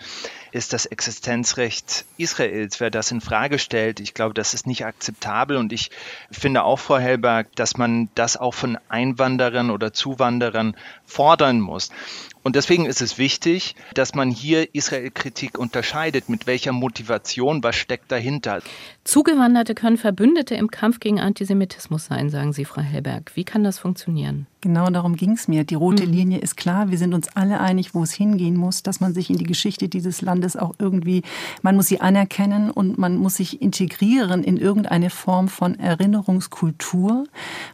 ist das Existenzrecht Israels. Wer das in Frage stellt, ich glaube, das ist nicht akzeptabel. Und ich finde auch, Frau Hellberg, dass man das auch von Einwanderern oder Zuwanderern fordern muss. Und deswegen ist es wichtig, dass man hier Israel-Kritik unterscheidet. Mit welcher Motivation, was steckt dahinter? Zugewanderte können Verbündete im Kampf gegen Antisemitismus sein, sagen Sie, Frau Hellberg. Wie kann das funktionieren? Genau darum ging es mir. Die rote mhm. Linie ist klar. Wir sind uns alle einig, wo es hingehen muss, dass man sich in die Geschichte dieses Landes auch irgendwie, man muss sie anerkennen und man muss sich integrieren in irgendeine Form von Erinnerungskultur.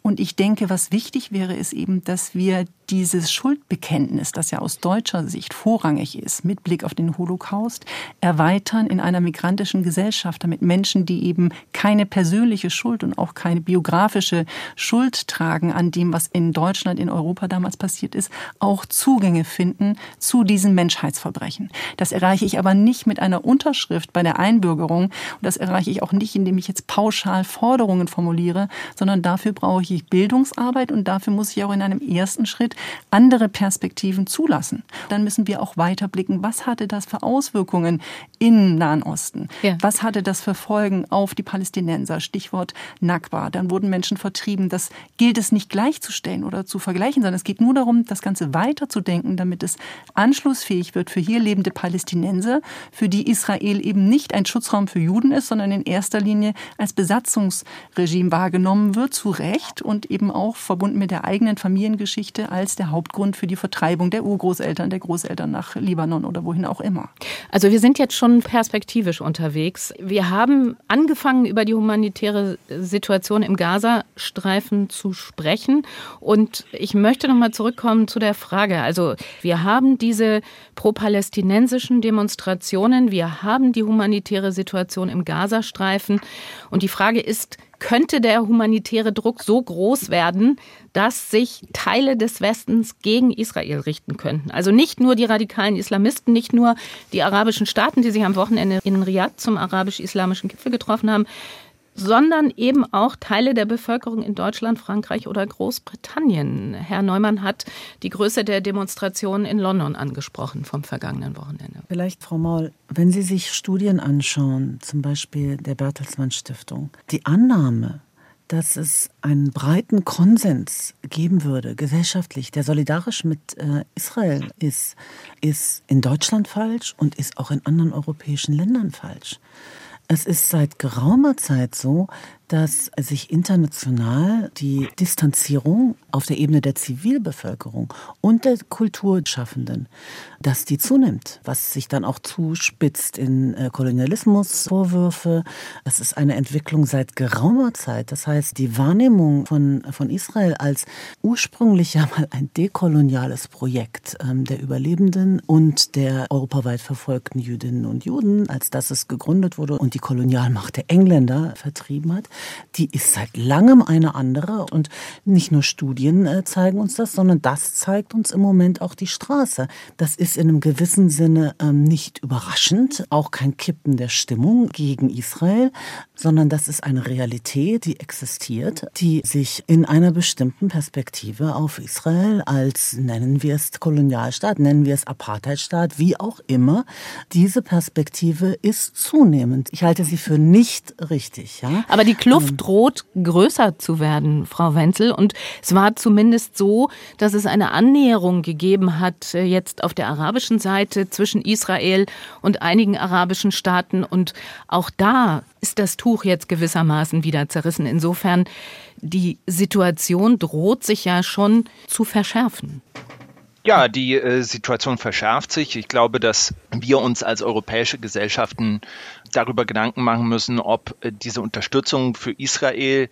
Und ich denke, was wichtig wäre, ist eben, dass wir dieses Schuldbekenntnis, das ja aus deutscher Sicht vorrangig ist, mit Blick auf den Holocaust, erweitern in einer migrantischen Gesellschaft, damit Menschen, die eben keine persönliche Schuld und auch keine biografische Schuld tragen an dem, was in Deutschland, in Europa damals passiert ist, auch Zugänge finden zu diesen Menschheitsverbrechen. Das erreiche ich aber nicht mit einer Unterschrift bei der Einbürgerung und das erreiche ich auch nicht, indem ich jetzt pauschal Forderungen formuliere, sondern dafür brauche ich Bildungsarbeit und dafür muss ich auch in einem ersten Schritt andere Perspektiven zulassen. Dann müssen wir auch weiter blicken, was hatte das für Auswirkungen im Nahen Osten? Ja. Was hatte das für Folgen auf die Palästinenser? Stichwort Nakba. Dann wurden Menschen vertrieben. Das gilt es nicht gleichzustellen oder zu vergleichen, sondern es geht nur darum, das Ganze weiterzudenken, damit es anschlussfähig wird für hier lebende Palästinenser, für die Israel eben nicht ein Schutzraum für Juden ist, sondern in erster Linie als Besatzungsregime wahrgenommen wird, zu Recht und eben auch verbunden mit der eigenen Familiengeschichte als der Hauptgrund für die Vertreibung der Urgroßeltern, der Großeltern nach Libanon oder wohin auch immer. Also wir sind jetzt schon perspektivisch unterwegs. Wir haben angefangen, über die humanitäre Situation im Gazastreifen zu sprechen. Und ich möchte noch mal zurückkommen zu der Frage. Also wir haben diese pro-palästinensischen Demonstrationen, wir haben die humanitäre Situation im Gazastreifen. Und die Frage ist, könnte der humanitäre Druck so groß werden, dass sich Teile des Westens gegen Israel richten könnten. Also nicht nur die radikalen Islamisten, nicht nur die arabischen Staaten, die sich am Wochenende in Riyadh zum arabisch-islamischen Gipfel getroffen haben, sondern eben auch Teile der Bevölkerung in Deutschland, Frankreich oder Großbritannien. Herr Neumann hat die Größe der Demonstrationen in London angesprochen vom vergangenen Wochenende. Vielleicht, Frau Maul, wenn Sie sich Studien anschauen, zum Beispiel der Bertelsmann Stiftung, die Annahme, dass es einen breiten Konsens geben würde, gesellschaftlich, der solidarisch mit äh, Israel ist, ist in Deutschland falsch und ist auch in anderen europäischen Ländern falsch. Es ist seit geraumer Zeit so, dass sich international die Distanzierung auf der Ebene der Zivilbevölkerung und der Kulturschaffenden, dass die zunimmt, was sich dann auch zuspitzt in äh, Kolonialismusvorwürfe. Das ist eine Entwicklung seit geraumer Zeit. Das heißt, die Wahrnehmung von, von Israel als ursprünglich ja mal ein dekoloniales Projekt ähm, der Überlebenden und der europaweit verfolgten Jüdinnen und Juden, als das es gegründet wurde und die Kolonialmacht der Engländer vertrieben hat, die ist seit langem eine andere. Und nicht nur Studien äh, zeigen uns das, sondern das zeigt uns im Moment auch die Straße. Das ist in einem gewissen Sinne ähm, nicht überraschend, auch kein Kippen der Stimmung gegen Israel, sondern das ist eine Realität, die existiert, die sich in einer bestimmten Perspektive auf Israel als, nennen wir es Kolonialstaat, nennen wir es Apartheidstaat, wie auch immer, diese Perspektive ist zunehmend. Ich halte sie für nicht richtig. Ja? Aber die Kluft ähm, droht größer zu werden, Frau Wenzel. Und es war zumindest so, dass es eine Annäherung gegeben hat, äh, jetzt auf der arabischen Seite zwischen Israel und einigen arabischen Staaten. Und auch da ist das Tuch jetzt gewissermaßen wieder zerrissen. Insofern, die Situation droht sich ja schon zu verschärfen. Ja, die äh, Situation verschärft sich. Ich glaube, dass wir uns als europäische Gesellschaften darüber Gedanken machen müssen, ob äh, diese Unterstützung für Israel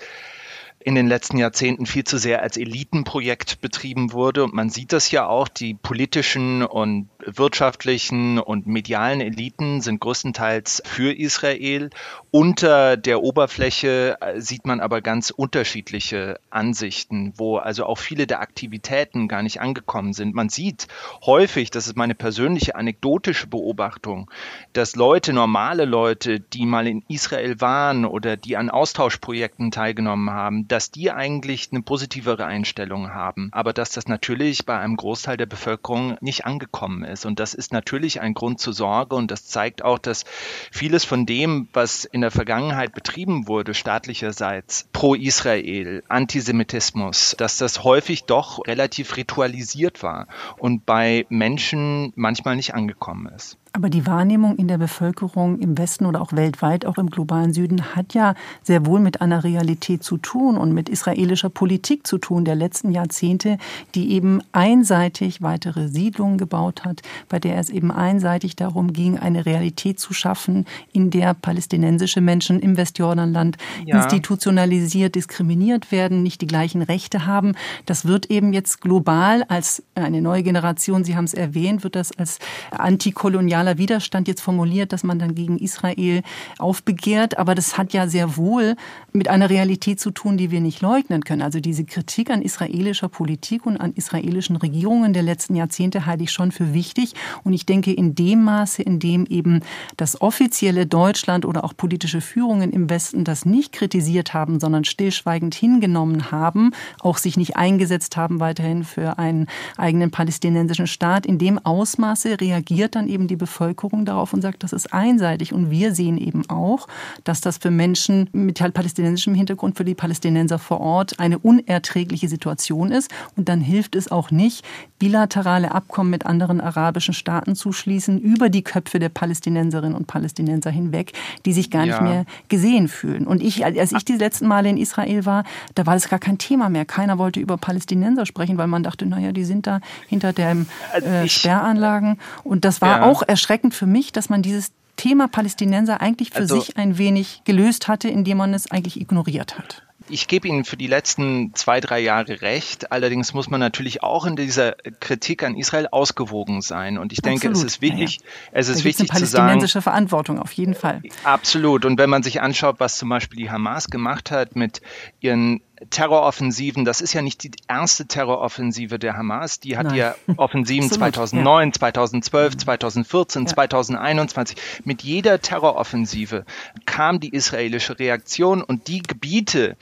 in den letzten Jahrzehnten viel zu sehr als Elitenprojekt betrieben wurde. Und man sieht das ja auch, die politischen und wirtschaftlichen und medialen Eliten sind größtenteils für Israel. Unter der Oberfläche äh, sieht man aber ganz unterschiedliche Ansichten, wo also auch viele der Aktivitäten gar nicht angekommen sind. Man sieht häufig, das ist meine persönliche anekdotische Beobachtung, dass Leute, normale Leute, die mal in Israel waren oder die an Austauschprojekten teilgenommen haben, dass die eigentlich eine positivere Einstellung haben, aber dass das natürlich bei einem Großteil der Bevölkerung nicht angekommen ist. Und das ist natürlich ein Grund zur Sorge und das zeigt auch, dass vieles von dem, was in der Vergangenheit betrieben wurde, staatlicherseits pro Israel, Antisemitismus, dass das häufig doch relativ ritualisiert war und bei Menschen manchmal nicht angekommen ist. Aber die Wahrnehmung in der Bevölkerung im Westen oder auch weltweit, auch im globalen Süden, hat ja sehr wohl mit einer Realität zu tun und mit israelischer Politik zu tun der letzten Jahrzehnte, die eben einseitig weitere Siedlungen gebaut hat, bei der es eben einseitig darum ging, eine Realität zu schaffen, in der palästinensische Menschen im Westjordanland ja. institutionalisiert diskriminiert werden, nicht die gleichen Rechte haben. Das wird eben jetzt global als eine neue Generation, Sie haben es erwähnt, wird das als antikolonial nationaler Widerstand jetzt formuliert, dass man dann gegen Israel aufbegehrt. Aber das hat ja sehr wohl mit einer Realität zu tun, die wir nicht leugnen können. Also diese Kritik an israelischer Politik und an israelischen Regierungen der letzten Jahrzehnte halte ich schon für wichtig. Und ich denke, in dem Maße, in dem eben das offizielle Deutschland oder auch politische Führungen im Westen das nicht kritisiert haben, sondern stillschweigend hingenommen haben, auch sich nicht eingesetzt haben weiterhin für einen eigenen palästinensischen Staat, in dem Ausmaße reagiert dann eben die Bevölkerung darauf und sagt, das ist einseitig. Und wir sehen eben auch, dass das für Menschen mit halt palästinensischem Hintergrund, für die Palästinenser vor Ort eine unerträgliche Situation ist. Und dann hilft es auch nicht, bilaterale Abkommen mit anderen arabischen Staaten zu schließen über die Köpfe der Palästinenserinnen und Palästinenser hinweg, die sich gar ja. nicht mehr gesehen fühlen. Und ich, als ich die letzten Male in Israel war, da war das gar kein Thema mehr. Keiner wollte über Palästinenser sprechen, weil man dachte, naja, die sind da hinter den äh, Sperranlagen. Und das war ja. auch erschreckend für mich, dass man dieses Thema Palästinenser eigentlich für also, sich ein wenig gelöst hatte, indem man es eigentlich ignoriert hat. Ich gebe Ihnen für die letzten zwei, drei Jahre recht. Allerdings muss man natürlich auch in dieser Kritik an Israel ausgewogen sein. Und ich denke, absolut. es ist wichtig, ja, ja. es ist da wichtig eine zu sagen. palästinensische Verantwortung auf jeden Fall. Absolut. Und wenn man sich anschaut, was zum Beispiel die Hamas gemacht hat mit ihren Terroroffensiven, das ist ja nicht die erste Terroroffensive der Hamas, die hat Nein. ja Offensiven 2009, ja. 2012, 2014, ja. 2021. Mit jeder Terroroffensive kam die israelische Reaktion und die Gebiete,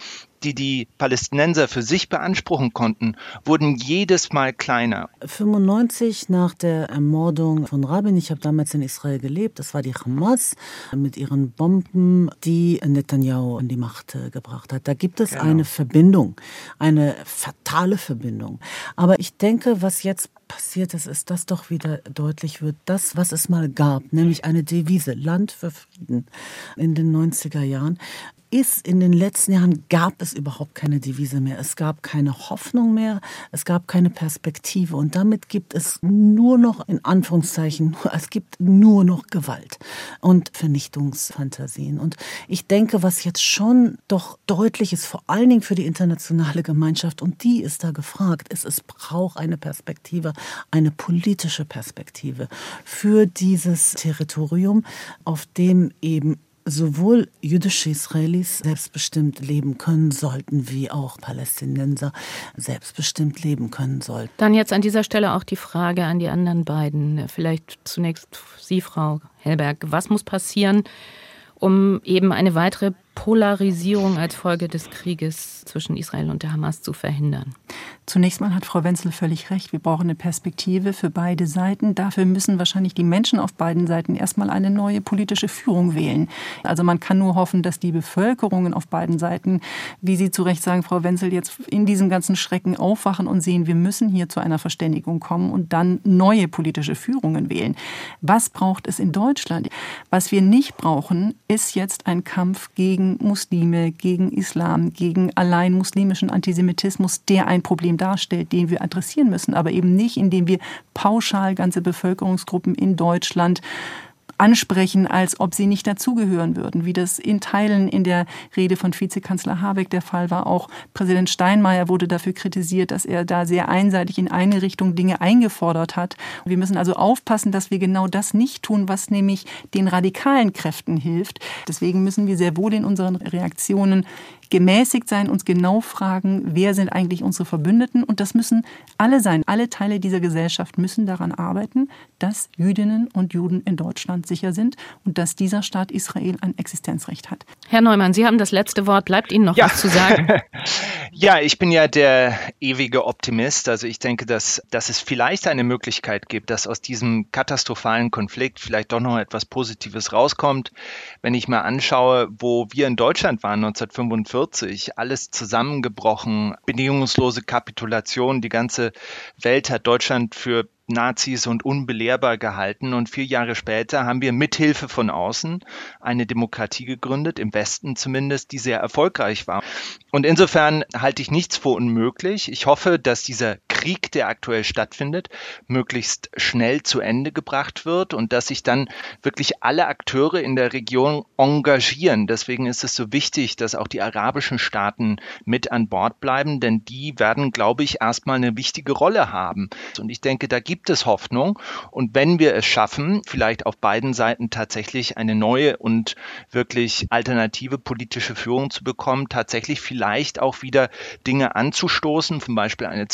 die die Palästinenser für sich beanspruchen konnten, wurden jedes Mal kleiner. 95 nach der Ermordung von Rabin, ich habe damals in Israel gelebt, das war die Hamas mit ihren Bomben, die Netanyahu in die Macht äh, gebracht hat. Da gibt es genau. eine Verbindung, eine fatale Verbindung. Aber ich denke, was jetzt passiert ist, ist, dass doch wieder deutlich wird, das, was es mal gab, nämlich eine Devise, Land für Frieden in den 90er Jahren, ist, in den letzten Jahren gab es überhaupt keine Devise mehr. Es gab keine Hoffnung mehr, es gab keine Perspektive. Und damit gibt es nur noch, in Anführungszeichen, es gibt nur noch Gewalt und Vernichtungsfantasien. Und ich denke, was jetzt schon doch deutlich ist, vor allen Dingen für die internationale Gemeinschaft, und die ist da gefragt, ist, es braucht eine Perspektive, eine politische Perspektive für dieses Territorium, auf dem eben sowohl jüdische Israelis selbstbestimmt leben können sollten, wie auch Palästinenser selbstbestimmt leben können sollten. Dann jetzt an dieser Stelle auch die Frage an die anderen beiden. Vielleicht zunächst Sie, Frau Hellberg. Was muss passieren, um eben eine weitere Polarisierung als Folge des Krieges zwischen Israel und der Hamas zu verhindern. Zunächst mal hat Frau Wenzel völlig recht. Wir brauchen eine Perspektive für beide Seiten. Dafür müssen wahrscheinlich die Menschen auf beiden Seiten erstmal eine neue politische Führung wählen. Also man kann nur hoffen, dass die Bevölkerungen auf beiden Seiten, wie Sie zu Recht sagen, Frau Wenzel, jetzt in diesem ganzen Schrecken aufwachen und sehen, wir müssen hier zu einer Verständigung kommen und dann neue politische Führungen wählen. Was braucht es in Deutschland? Was wir nicht brauchen, ist jetzt ein Kampf gegen gegen Muslime, gegen Islam, gegen allein muslimischen Antisemitismus, der ein Problem darstellt, den wir adressieren müssen, aber eben nicht, indem wir pauschal ganze Bevölkerungsgruppen in Deutschland ansprechen, als ob sie nicht dazugehören würden, wie das in Teilen in der Rede von Vizekanzler Habeck der Fall war. Auch Präsident Steinmeier wurde dafür kritisiert, dass er da sehr einseitig in eine Richtung Dinge eingefordert hat. Wir müssen also aufpassen, dass wir genau das nicht tun, was nämlich den radikalen Kräften hilft. Deswegen müssen wir sehr wohl in unseren Reaktionen gemäßigt sein, uns genau fragen, wer sind eigentlich unsere Verbündeten. Und das müssen alle sein. Alle Teile dieser Gesellschaft müssen daran arbeiten, dass Jüdinnen und Juden in Deutschland sicher sind und dass dieser Staat Israel ein Existenzrecht hat. Herr Neumann, Sie haben das letzte Wort. Bleibt Ihnen noch ja. was zu sagen? ja, ich bin ja der ewige Optimist. Also ich denke, dass, dass es vielleicht eine Möglichkeit gibt, dass aus diesem katastrophalen Konflikt vielleicht doch noch etwas Positives rauskommt. Wenn ich mal anschaue, wo wir in Deutschland waren 1945, 1945, alles zusammengebrochen, bedingungslose Kapitulation, die ganze Welt hat Deutschland für Nazis und unbelehrbar gehalten. Und vier Jahre später haben wir mithilfe von außen eine Demokratie gegründet, im Westen zumindest, die sehr erfolgreich war. Und insofern halte ich nichts für unmöglich. Ich hoffe, dass dieser Krieg, der aktuell stattfindet, möglichst schnell zu Ende gebracht wird und dass sich dann wirklich alle Akteure in der Region engagieren. Deswegen ist es so wichtig, dass auch die arabischen Staaten mit an Bord bleiben, denn die werden, glaube ich, erstmal eine wichtige Rolle haben. Und ich denke, da gibt es Hoffnung. Und wenn wir es schaffen, vielleicht auf beiden Seiten tatsächlich eine neue und wirklich alternative politische Führung zu bekommen, tatsächlich vielleicht auch wieder Dinge anzustoßen, zum Beispiel eine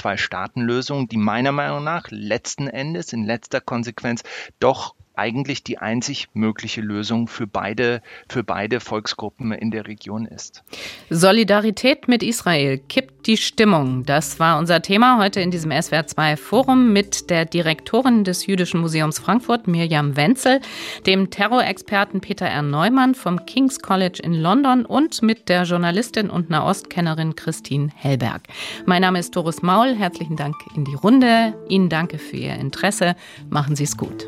Zwei-Staaten-Lösung, die meiner Meinung nach letzten Endes in letzter Konsequenz doch eigentlich die einzig mögliche Lösung für beide, für beide Volksgruppen in der Region ist. Solidarität mit Israel kippt die Stimmung. Das war unser Thema heute in diesem SWR2 Forum mit der Direktorin des Jüdischen Museums Frankfurt, Mirjam Wenzel, dem Terrorexperten Peter R. Neumann vom King's College in London und mit der Journalistin und Nahostkennerin Christine Hellberg. Mein Name ist Doris Maul. Herzlichen Dank in die Runde. Ihnen danke für Ihr Interesse. Machen Sie es gut.